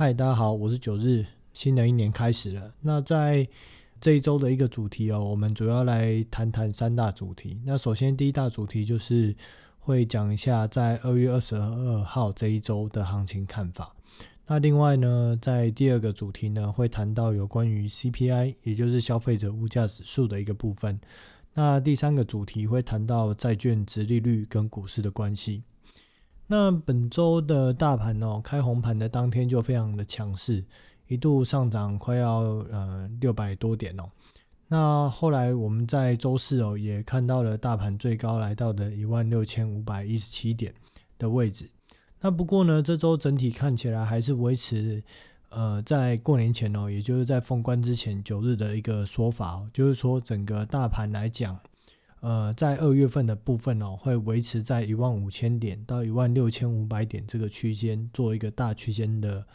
嗨，大家好，我是九日。新的一年开始了，那在这一周的一个主题哦，我们主要来谈谈三大主题。那首先第一大主题就是会讲一下在二月二十二号这一周的行情看法。那另外呢，在第二个主题呢，会谈到有关于 CPI，也就是消费者物价指数的一个部分。那第三个主题会谈到债券值利率跟股市的关系。那本周的大盘哦，开红盘的当天就非常的强势，一度上涨快要呃六百多点哦。那后来我们在周四哦，也看到了大盘最高来到的一万六千五百一十七点的位置。那不过呢，这周整体看起来还是维持呃在过年前哦，也就是在封关之前九日的一个说法哦，就是说整个大盘来讲。呃，在二月份的部分哦，会维持在一万五千点到一万六千五百点这个区间，做一个大区间的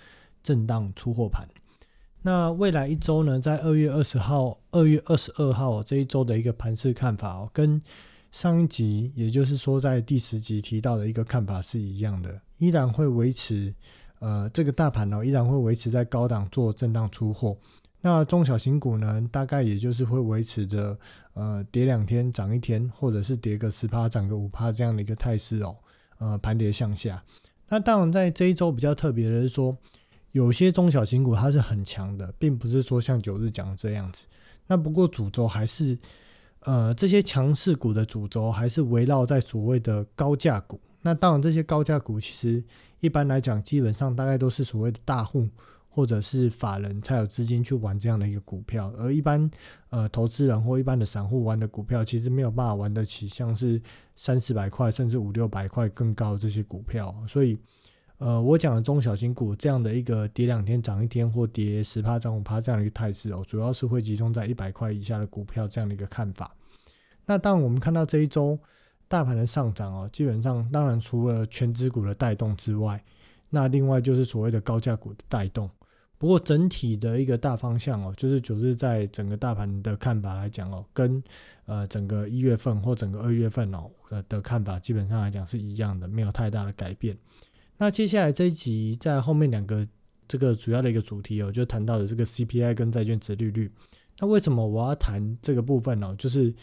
震荡出货盘。那未来一周呢，在二月二十号、二月二十二号这一周的一个盘势看法哦，跟上一集，也就是说在第十集提到的一个看法是一样的，依然会维持呃这个大盘哦，依然会维持在高档做震荡出货。那中小型股呢，大概也就是会维持着，呃，跌两天涨一天，或者是跌个十趴涨个五趴这样的一个态势哦，呃，盘跌向下。那当然，在这一周比较特别的是说，有些中小型股它是很强的，并不是说像九日讲的这样子。那不过主轴还是，呃，这些强势股的主轴还是围绕在所谓的高价股。那当然，这些高价股其实一般来讲，基本上大概都是所谓的大户。或者是法人才有资金去玩这样的一个股票，而一般呃投资人或一般的散户玩的股票，其实没有办法玩得起像是三四百块甚至五六百块更高的这些股票。所以呃我讲的中小型股这样的一个跌两天涨一天或跌十趴涨五趴这样的一个态势哦，主要是会集中在一百块以下的股票这样的一个看法。那当我们看到这一周大盘的上涨哦，基本上当然除了全指股的带动之外，那另外就是所谓的高价股的带动。不过整体的一个大方向哦，就是九日在整个大盘的看法来讲哦，跟呃整个一月份或整个二月份哦呃的看法基本上来讲是一样的，没有太大的改变。那接下来这一集在后面两个这个主要的一个主题哦，就谈到的这个 CPI 跟债券值利率。那为什么我要谈这个部分呢？就是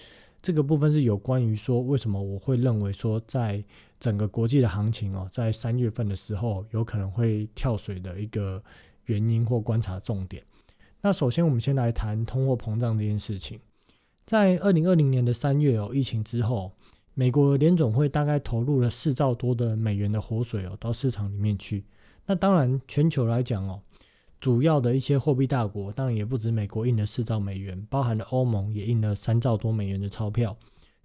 这个部分是有关于说为什么我会认为说在整个国际的行情哦，在三月份的时候有可能会跳水的一个。原因或观察重点。那首先，我们先来谈通货膨胀这件事情。在二零二零年的三月哦，疫情之后，美国联总会大概投入了四兆多的美元的活水哦，到市场里面去。那当然，全球来讲哦，主要的一些货币大国，当然也不止美国印了四兆美元，包含了欧盟也印了三兆多美元的钞票，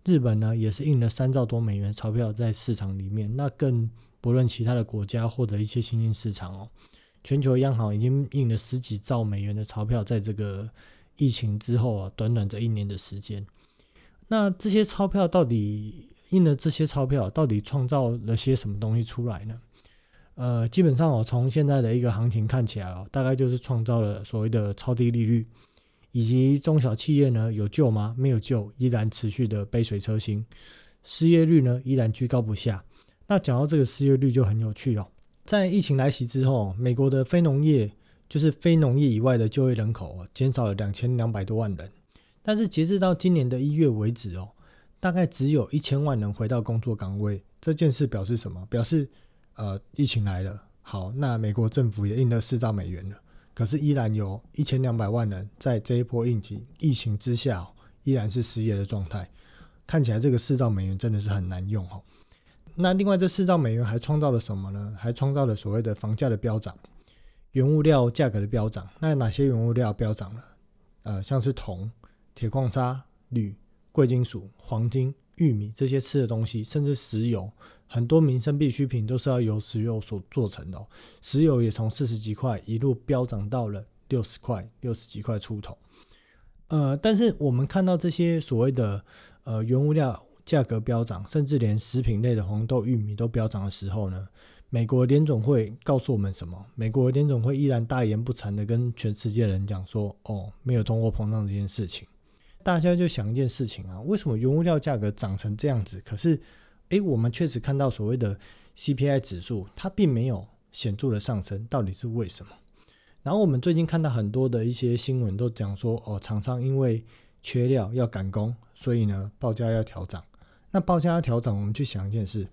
日本呢也是印了三兆多美元钞票在市场里面。那更不论其他的国家或者一些新兴市场哦。全球央行已经印了十几兆美元的钞票，在这个疫情之后啊，短短这一年的时间，那这些钞票到底印了这些钞票，到底创造了些什么东西出来呢？呃，基本上我从现在的一个行情看起来哦，大概就是创造了所谓的超低利率，以及中小企业呢有救吗？没有救，依然持续的杯水车薪，失业率呢依然居高不下。那讲到这个失业率就很有趣哦。在疫情来袭之后，美国的非农业，就是非农业以外的就业人口减少了两千两百多万人。但是截至到今年的一月为止哦，大概只有一千万人回到工作岗位。这件事表示什么？表示呃，疫情来了。好，那美国政府也印了四兆美元了，可是依然有一千两百万人在这一波疫情疫情之下，依然是失业的状态。看起来这个四兆美元真的是很难用哦。那另外这四兆美元还创造了什么呢？还创造了所谓的房价的飙涨，原物料价格的飙涨。那哪些原物料飙涨了？呃，像是铜、铁矿砂、铝、贵金属、黄金、玉米这些吃的东西，甚至石油，很多民生必需品都是要由石油所做成的。石油也从四十几块一路飙涨到了六十块、六十几块出头。呃，但是我们看到这些所谓的呃原物料。价格飙涨，甚至连食品类的红豆、玉米都飙涨的时候呢，美国联总会告诉我们什么？美国联总会依然大言不惭的跟全世界人讲说：“哦，没有通货膨胀这件事情。”大家就想一件事情啊，为什么原物料价格涨成这样子？可是，诶，我们确实看到所谓的 CPI 指数，它并没有显著的上升，到底是为什么？然后我们最近看到很多的一些新闻都讲说，哦，厂商因为缺料要赶工，所以呢报价要调涨。那报价要调涨，我们去想一件事：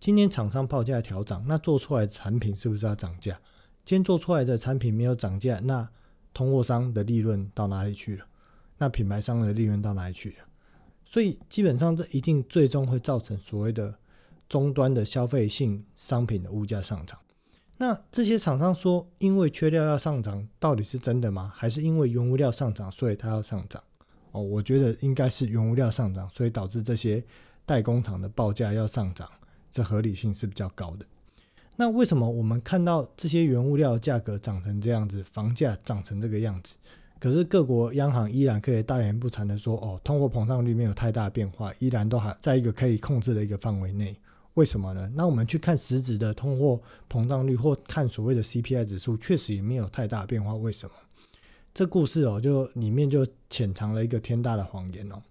今天厂商报价调涨，那做出来的产品是不是要涨价？今天做出来的产品没有涨价，那通货商的利润到哪里去了？那品牌商的利润到哪里去了？所以基本上这一定最终会造成所谓的终端的消费性商品的物价上涨。那这些厂商说，因为缺料要上涨，到底是真的吗？还是因为原物料上涨，所以它要上涨？哦，我觉得应该是原物料上涨，所以导致这些代工厂的报价要上涨，这合理性是比较高的。那为什么我们看到这些原物料价格涨成这样子，房价涨成这个样子，可是各国央行依然可以大言不惭的说，哦，通货膨胀率没有太大变化，依然都还在一个可以控制的一个范围内。为什么呢？那我们去看实质的通货膨胀率，或看所谓的 CPI 指数，确实也没有太大变化。为什么？这故事哦，就里面就潜藏了一个天大的谎言哦。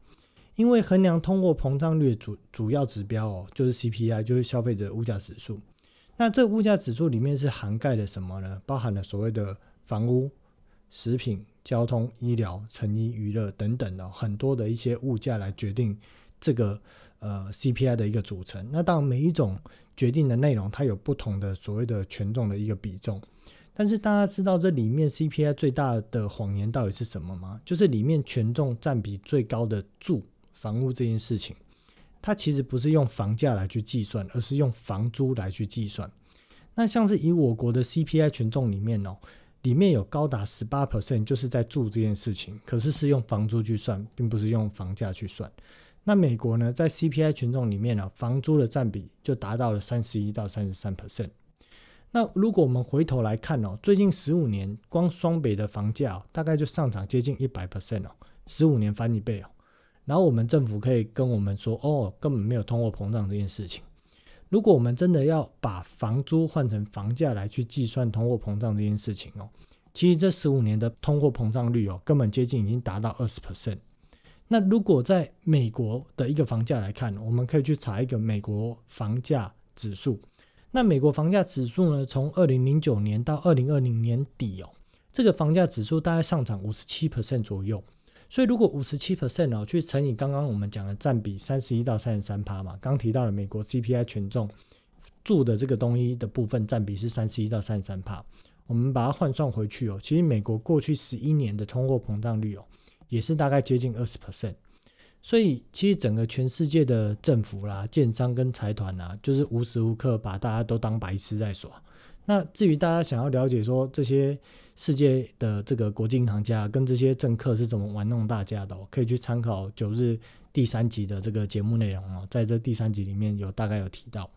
因为衡量通货膨胀率主主要指标哦，就是 CPI，就是消费者物价指数。那这物价指数里面是涵盖了什么呢？包含了所谓的房屋、食品、交通、医疗、成衣、娱乐等等的很多的一些物价来决定这个。呃，CPI 的一个组成，那当每一种决定的内容，它有不同的所谓的权重的一个比重。但是大家知道这里面 CPI 最大的谎言到底是什么吗？就是里面权重占比最高的住房屋这件事情，它其实不是用房价来去计算，而是用房租来去计算。那像是以我国的 CPI 权重里面哦，里面有高达十八 percent 就是在住这件事情，可是是用房租去算，并不是用房价去算。那美国呢，在 CPI 群众里面呢，房租的占比就达到了三十一到三十三 percent。那如果我们回头来看哦，最近十五年光双北的房价大概就上涨接近一百 percent 哦，十五年翻一倍哦。然后我们政府可以跟我们说，哦，根本没有通货膨胀这件事情。如果我们真的要把房租换成房价来去计算通货膨胀这件事情哦，其实这十五年的通货膨胀率哦，根本接近已经达到二十 percent。那如果在美国的一个房价来看，我们可以去查一个美国房价指数。那美国房价指数呢，从二零零九年到二零二零年底哦，这个房价指数大概上涨五十七 percent 左右。所以如果五十七 percent 哦，去乘以刚刚我们讲的占比三十一到三十三趴嘛，刚提到了美国 CPI 权重住的这个东西的部分占比是三十一到三十三趴，我们把它换算回去哦，其实美国过去十一年的通货膨胀率哦。也是大概接近二十 percent，所以其实整个全世界的政府啦、建商跟财团啊，就是无时无刻把大家都当白痴在耍。那至于大家想要了解说这些世界的这个国际银行家跟这些政客是怎么玩弄大家的，可以去参考九日第三集的这个节目内容哦，在这第三集里面有大概有提到。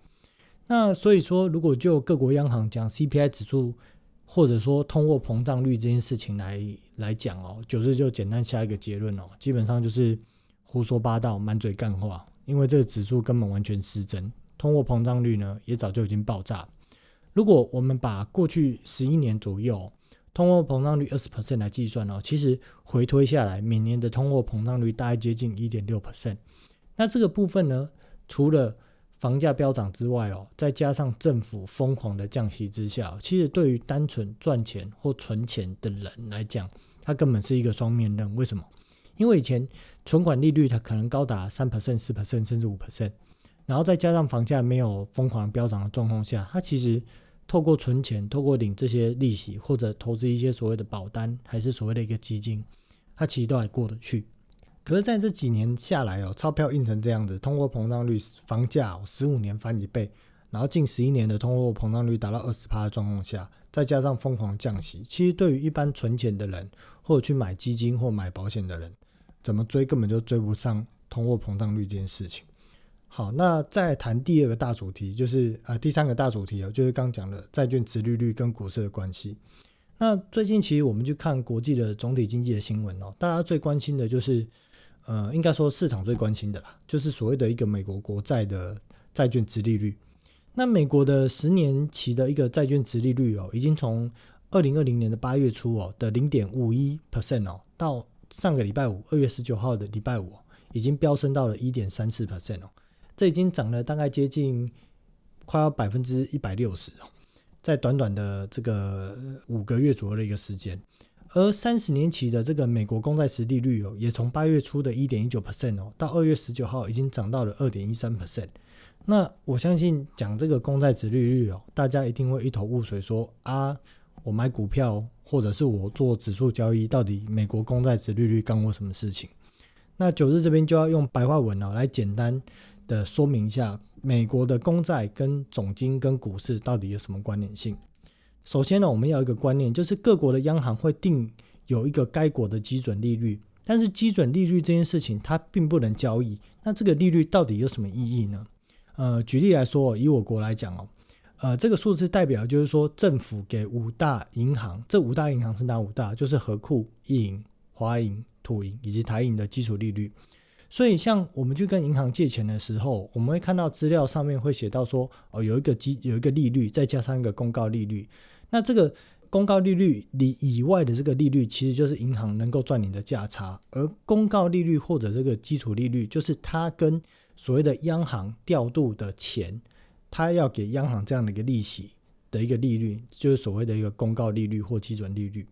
那所以说，如果就各国央行讲 CPI 指数。或者说通货膨胀率这件事情来来讲哦，九日就简单下一个结论哦，基本上就是胡说八道、满嘴干话，因为这个指数根本完全失真，通货膨胀率呢也早就已经爆炸。如果我们把过去十一年左右通货膨胀率二十 percent 来计算哦，其实回推下来，每年的通货膨胀率大概接近一点六 percent。那这个部分呢，除了房价飙涨之外哦，再加上政府疯狂的降息之下，其实对于单纯赚钱或存钱的人来讲，它根本是一个双面刃。为什么？因为以前存款利率它可能高达三 percent、四 percent 甚至五 percent，然后再加上房价没有疯狂飙涨的状况下，它其实透过存钱、透过领这些利息或者投资一些所谓的保单，还是所谓的一个基金，它其实都还过得去。可是在这几年下来哦，钞票印成这样子，通货膨胀率、房价十五年翻一倍，然后近十一年的通货膨胀率达到二十趴的状况下，再加上疯狂降息，其实对于一般存钱的人，或者去买基金或买保险的人，怎么追根本就追不上通货膨胀率这件事情。好，那再谈第二个大主题，就是啊第三个大主题哦，就是刚讲的债券值利率跟股市的关系。那最近其实我们去看国际的总体经济的新闻哦，大家最关心的就是。呃，应该说市场最关心的啦，就是所谓的一个美国国债的债券值利率。那美国的十年期的一个债券值利率哦，已经从二零二零年的八月初哦的零点五一 percent 哦，到上个礼拜五二月十九号的礼拜五，已经飙升到了一点三四 percent 哦，这已经涨了大概接近快要百分之一百六十哦。在短短的这个五个月左右的一个时间。而三十年期的这个美国公债值利率哦，也从八月初的一点一九 percent 哦，到二月十九号已经涨到了二点一三 percent。那我相信讲这个公债值利率哦，大家一定会一头雾水，说啊，我买股票或者是我做指数交易，到底美国公债值利率干我什么事情？那九日这边就要用白话文哦，来简单的说明一下美国的公债跟总金跟股市到底有什么关联性。首先呢，我们要一个观念，就是各国的央行会定有一个该国的基准利率，但是基准利率这件事情它并不能交易。那这个利率到底有什么意义呢？呃，举例来说，以我国来讲哦，呃，这个数字代表就是说政府给五大银行，这五大银行是哪五大？就是和库、银、华银、土银以及台银的基础利率。所以，像我们去跟银行借钱的时候，我们会看到资料上面会写到说，哦，有一个基有一个利率，再加上一个公告利率。那这个公告利率里以外的这个利率，其实就是银行能够赚你的价差。而公告利率或者这个基础利率，就是它跟所谓的央行调度的钱，它要给央行这样的一个利息的一个利率，就是所谓的一个公告利率或基准利率。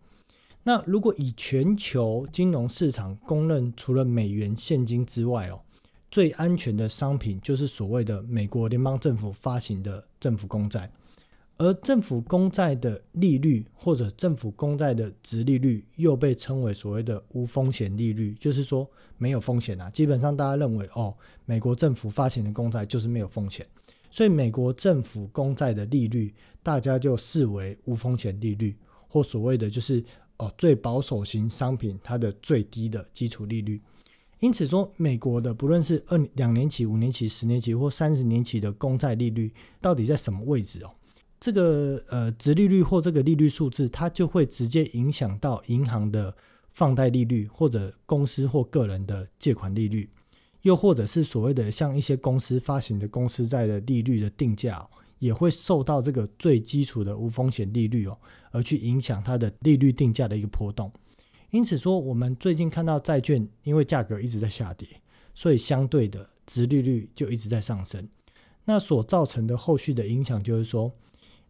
那如果以全球金融市场公认，除了美元现金之外哦，最安全的商品就是所谓的美国联邦政府发行的政府公债，而政府公债的利率或者政府公债的值利率又被称为所谓的无风险利率，就是说没有风险啊。基本上大家认为哦，美国政府发行的公债就是没有风险，所以美国政府公债的利率大家就视为无风险利率，或所谓的就是。哦，最保守型商品它的最低的基础利率，因此说美国的不论是二两年期、五年期、十年期或三十年期的公债利率到底在什么位置哦？这个呃，值利率或这个利率数字，它就会直接影响到银行的放贷利率，或者公司或个人的借款利率，又或者是所谓的像一些公司发行的公司债的利率的定价。也会受到这个最基础的无风险利率哦，而去影响它的利率定价的一个波动。因此说，我们最近看到债券因为价格一直在下跌，所以相对的值利率就一直在上升。那所造成的后续的影响就是说，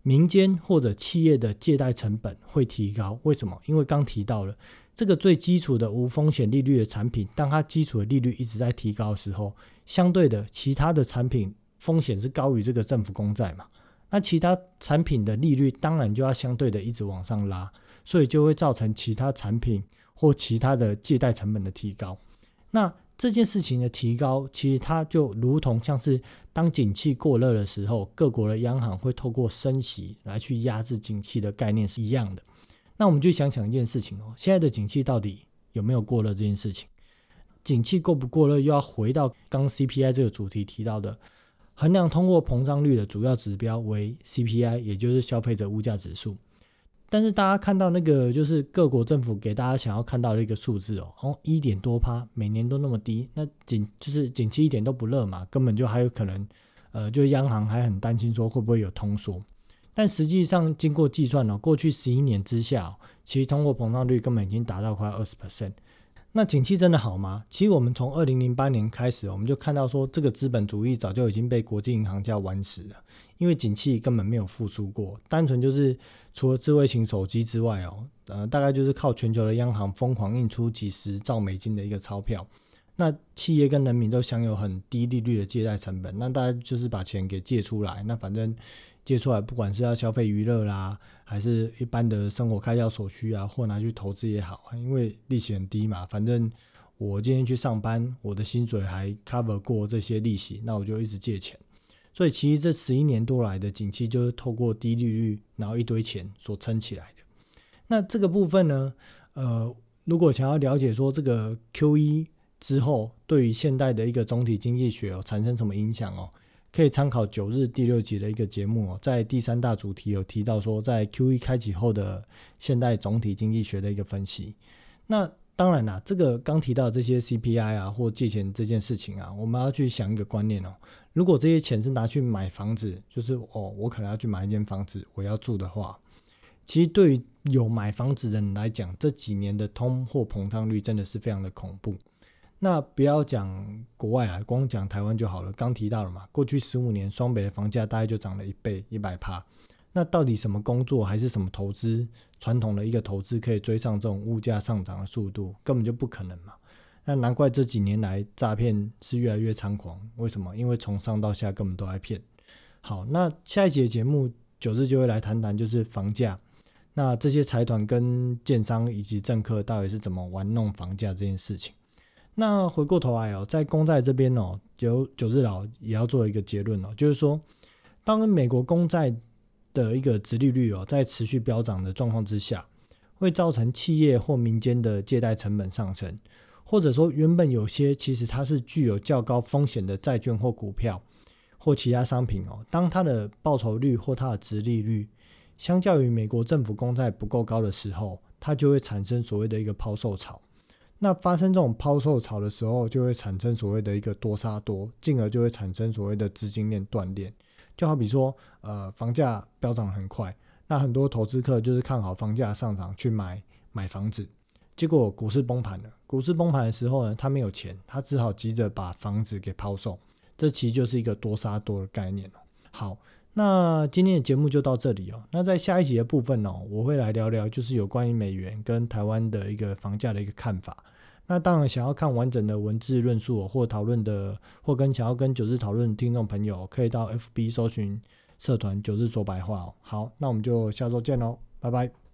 民间或者企业的借贷成本会提高。为什么？因为刚提到了这个最基础的无风险利率的产品，当它基础的利率一直在提高的时候，相对的其他的产品。风险是高于这个政府公债嘛？那其他产品的利率当然就要相对的一直往上拉，所以就会造成其他产品或其他的借贷成本的提高。那这件事情的提高，其实它就如同像是当景气过热的时候，各国的央行会透过升息来去压制景气的概念是一样的。那我们就想想一件事情哦，现在的景气到底有没有过热这件事情？景气过不过热，又要回到刚 CPI 这个主题提到的。衡量通货膨胀率的主要指标为 CPI，也就是消费者物价指数。但是大家看到那个，就是各国政府给大家想要看到的一个数字哦，哦，一点多趴，每年都那么低，那景就是景气一点都不热嘛，根本就还有可能，呃，就央行还很担心说会不会有通缩。但实际上经过计算呢，过去十一年之下，其实通货膨胀率根本已经达到快二十 percent。那景气真的好吗？其实我们从二零零八年开始，我们就看到说，这个资本主义早就已经被国际银行家玩死了。因为景气根本没有复苏过，单纯就是除了智慧型手机之外哦，呃，大概就是靠全球的央行疯狂印出几十兆美金的一个钞票。那企业跟人民都享有很低利率的借贷成本，那大家就是把钱给借出来，那反正。借出来，不管是要消费娱乐啦，还是一般的生活开销所需啊，或拿去投资也好啊，因为利息很低嘛。反正我今天去上班，我的薪水还 cover 过这些利息，那我就一直借钱。所以其实这十一年多来的景气，就是透过低利率，然后一堆钱所撑起来的。那这个部分呢，呃，如果想要了解说这个 Q 一之后，对于现代的一个总体经济学哦，产生什么影响哦？可以参考九日第六集的一个节目哦，在第三大主题有提到说，在 Q E 开启后的现代总体经济学的一个分析。那当然啦，这个刚提到这些 C P I 啊或借钱这件事情啊，我们要去想一个观念哦。如果这些钱是拿去买房子，就是哦，我可能要去买一间房子，我要住的话，其实对于有买房子的人来讲，这几年的通货膨胀率真的是非常的恐怖。那不要讲国外啊，光讲台湾就好了。刚提到了嘛，过去十五年双北的房价大概就涨了一倍，一百趴。那到底什么工作还是什么投资，传统的一个投资可以追上这种物价上涨的速度，根本就不可能嘛。那难怪这几年来诈骗是越来越猖狂。为什么？因为从上到下根本都在骗。好，那下一节节目九日就会来谈谈，就是房价。那这些财团跟建商以及政客到底是怎么玩弄房价这件事情？那回过头来哦，在公债这边哦，九九日老也要做一个结论哦，就是说，当美国公债的一个殖利率哦，在持续飙涨的状况之下，会造成企业或民间的借贷成本上升。或者说，原本有些其实它是具有较高风险的债券或股票或其他商品哦，当它的报酬率或它的值利率相较于美国政府公债不够高的时候，它就会产生所谓的一个抛售潮。那发生这种抛售潮的时候，就会产生所谓的一个多杀多，进而就会产生所谓的资金链断裂。就好比说，呃，房价飙涨很快，那很多投资客就是看好房价上涨去买买房子。结果股市崩盘了。股市崩盘的时候呢，他没有钱，他只好急着把房子给抛售。这其实就是一个多杀多的概念好，那今天的节目就到这里哦。那在下一集的部分哦，我会来聊聊就是有关于美元跟台湾的一个房价的一个看法。那当然，想要看完整的文字论述或讨论的，或跟想要跟九日讨论的听众朋友，可以到 FB 搜寻社团九日说白话哦。好，那我们就下周见喽，拜拜。